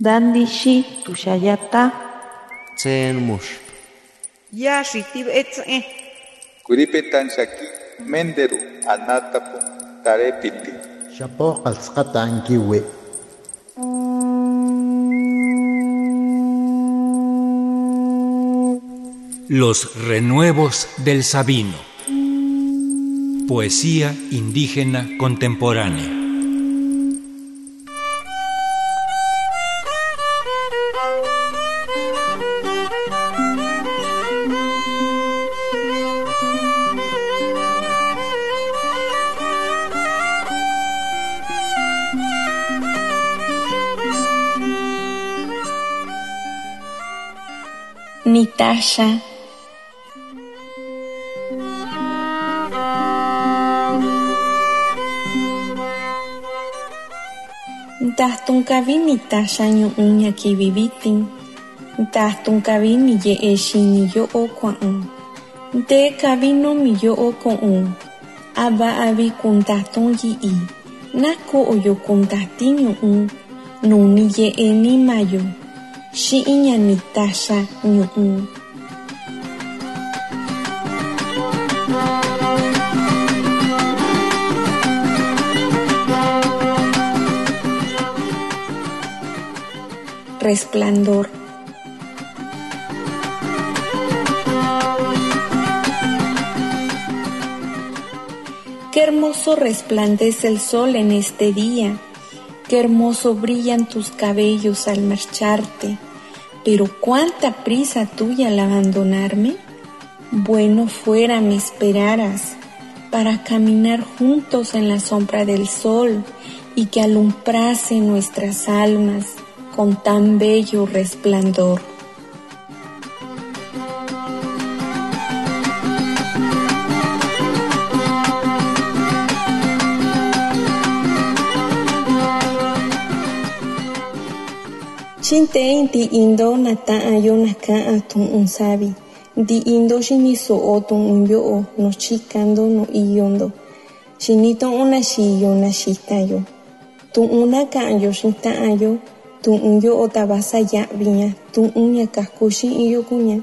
Dandishi tushayata. Tsen mush. Yashi tibetze. Kuripetan shaki menderu anatapu tarepiti. Shapo qalsqata ankiwi. Los renuevos del Sabino. Poesía indígena contemporánea. Nitasha. Ntastun kavi nitasha ñu'un ñakivivitin. Ntastun kavi niye'exi niyo'o kua'un. Nte kavi nomiyo'o ko'un. Ava avi kuntastun yi'i. Nako oyo kuntasti ñu'un. Nuni ye'e nimayo. Xi'i Resplandor. Qué hermoso resplandece el sol en este día, qué hermoso brillan tus cabellos al marcharte, pero cuánta prisa tuya al abandonarme. Bueno fuera me esperaras para caminar juntos en la sombra del sol y que alumbrase nuestras almas con tan bello resplandor. Chinte inti indo nata ayo naka atun un sabi. Di indo shini so otun un yo no chikando no iyondo. Shinito una shiyo na shitayo. Tu una ka ayo shita ayo. Tu un yo otabasa ya viña. Tu uña kaskushi iyo kuña.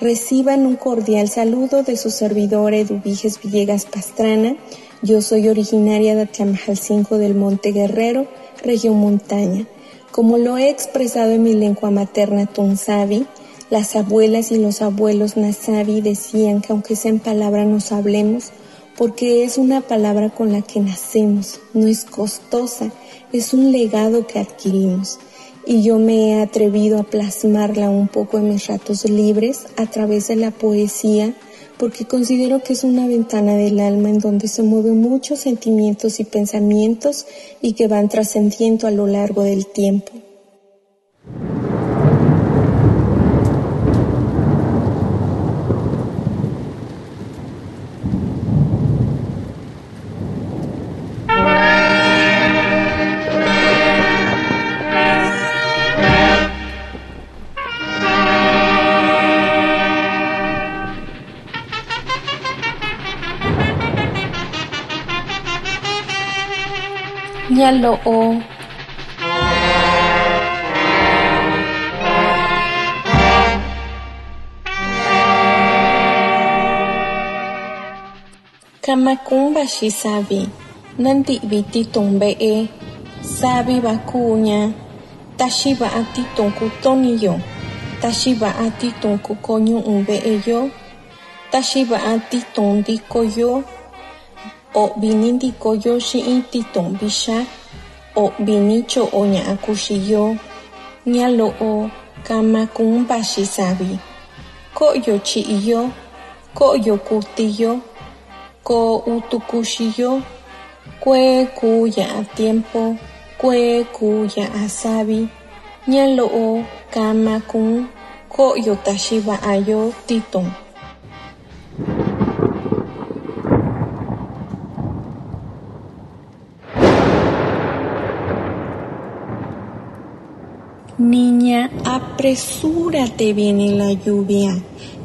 Reciban un cordial saludo de su servidor Eduviges Villegas Pastrana. Yo soy originaria de Atiamajalcinco del Monte Guerrero, región montaña. Como lo he expresado en mi lengua materna Tunsavi, las abuelas y los abuelos Nasavi decían que aunque sea en palabra nos hablemos, porque es una palabra con la que nacemos, no es costosa, es un legado que adquirimos. Y yo me he atrevido a plasmarla un poco en mis ratos libres a través de la poesía, porque considero que es una ventana del alma en donde se mueven muchos sentimientos y pensamientos y que van trascendiendo a lo largo del tiempo. mnyalo o. Kamakumba shi sabi nanti biti tumbe e. Sabi bakunya tashiba ati tonku toniyo tashiba ati tonku konyo umbe e yo. Tashiba ati tondi o'vi ni ndikoyo xi'in titun vixa o'vi ni cho'o ña'a kuxiyo ñalo'o kamakun vaxi savi ko'yo chi'iyo ko'yo kutiyo ko utukuxiyo kue ku ya'a tiempo. Kue ku ya'a savi ñalo'o kamakun ko'yo taxi va'ayo Niña, apresúrate, viene la lluvia,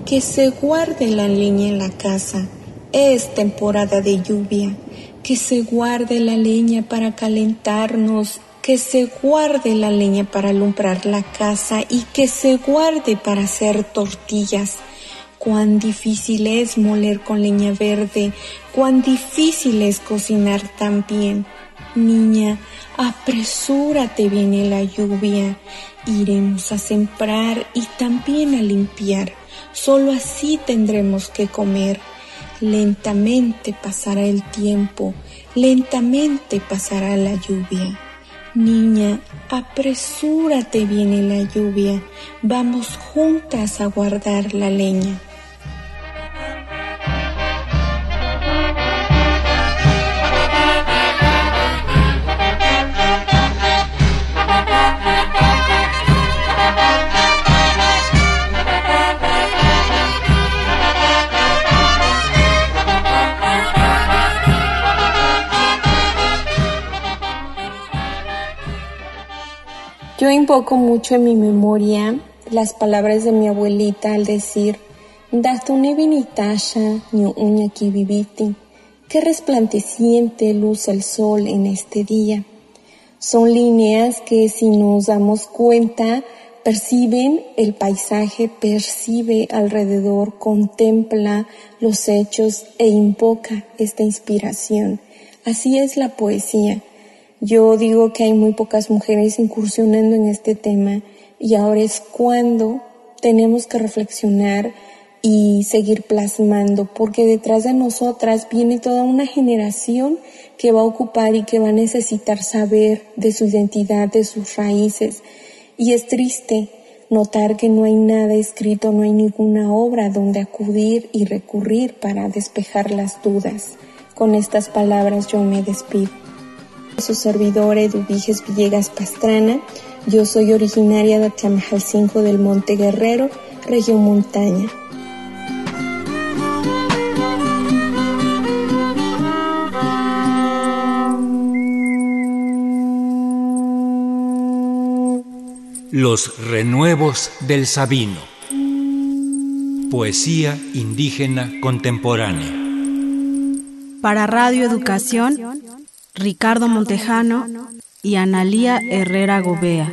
que se guarde la leña en la casa. Es temporada de lluvia. que se guarde la leña para calentarnos, que se guarde la leña para alumbrar la casa y que se guarde para hacer tortillas. Cuán difícil es moler con leña verde, cuán difícil es cocinar también. Niña, apresúrate, viene la lluvia. Iremos a sembrar y también a limpiar. Solo así tendremos que comer. Lentamente pasará el tiempo, lentamente pasará la lluvia. Niña, apresúrate, viene la lluvia, vamos juntas a guardar la leña. Yo invoco mucho en mi memoria las palabras de mi abuelita al decir, qué resplandeciente luz el sol en este día. Son líneas que si nos damos cuenta, perciben el paisaje, percibe alrededor, contempla los hechos e invoca esta inspiración. Así es la poesía. Yo digo que hay muy pocas mujeres incursionando en este tema y ahora es cuando tenemos que reflexionar y seguir plasmando, porque detrás de nosotras viene toda una generación que va a ocupar y que va a necesitar saber de su identidad, de sus raíces. Y es triste notar que no hay nada escrito, no hay ninguna obra donde acudir y recurrir para despejar las dudas. Con estas palabras yo me despido. Su servidor Eduviges Villegas Pastrana. Yo soy originaria de 5 del Monte Guerrero, región montaña. Los renuevos del Sabino. Poesía indígena contemporánea. Para Radio Educación Ricardo Montejano y Analía Herrera Gobea.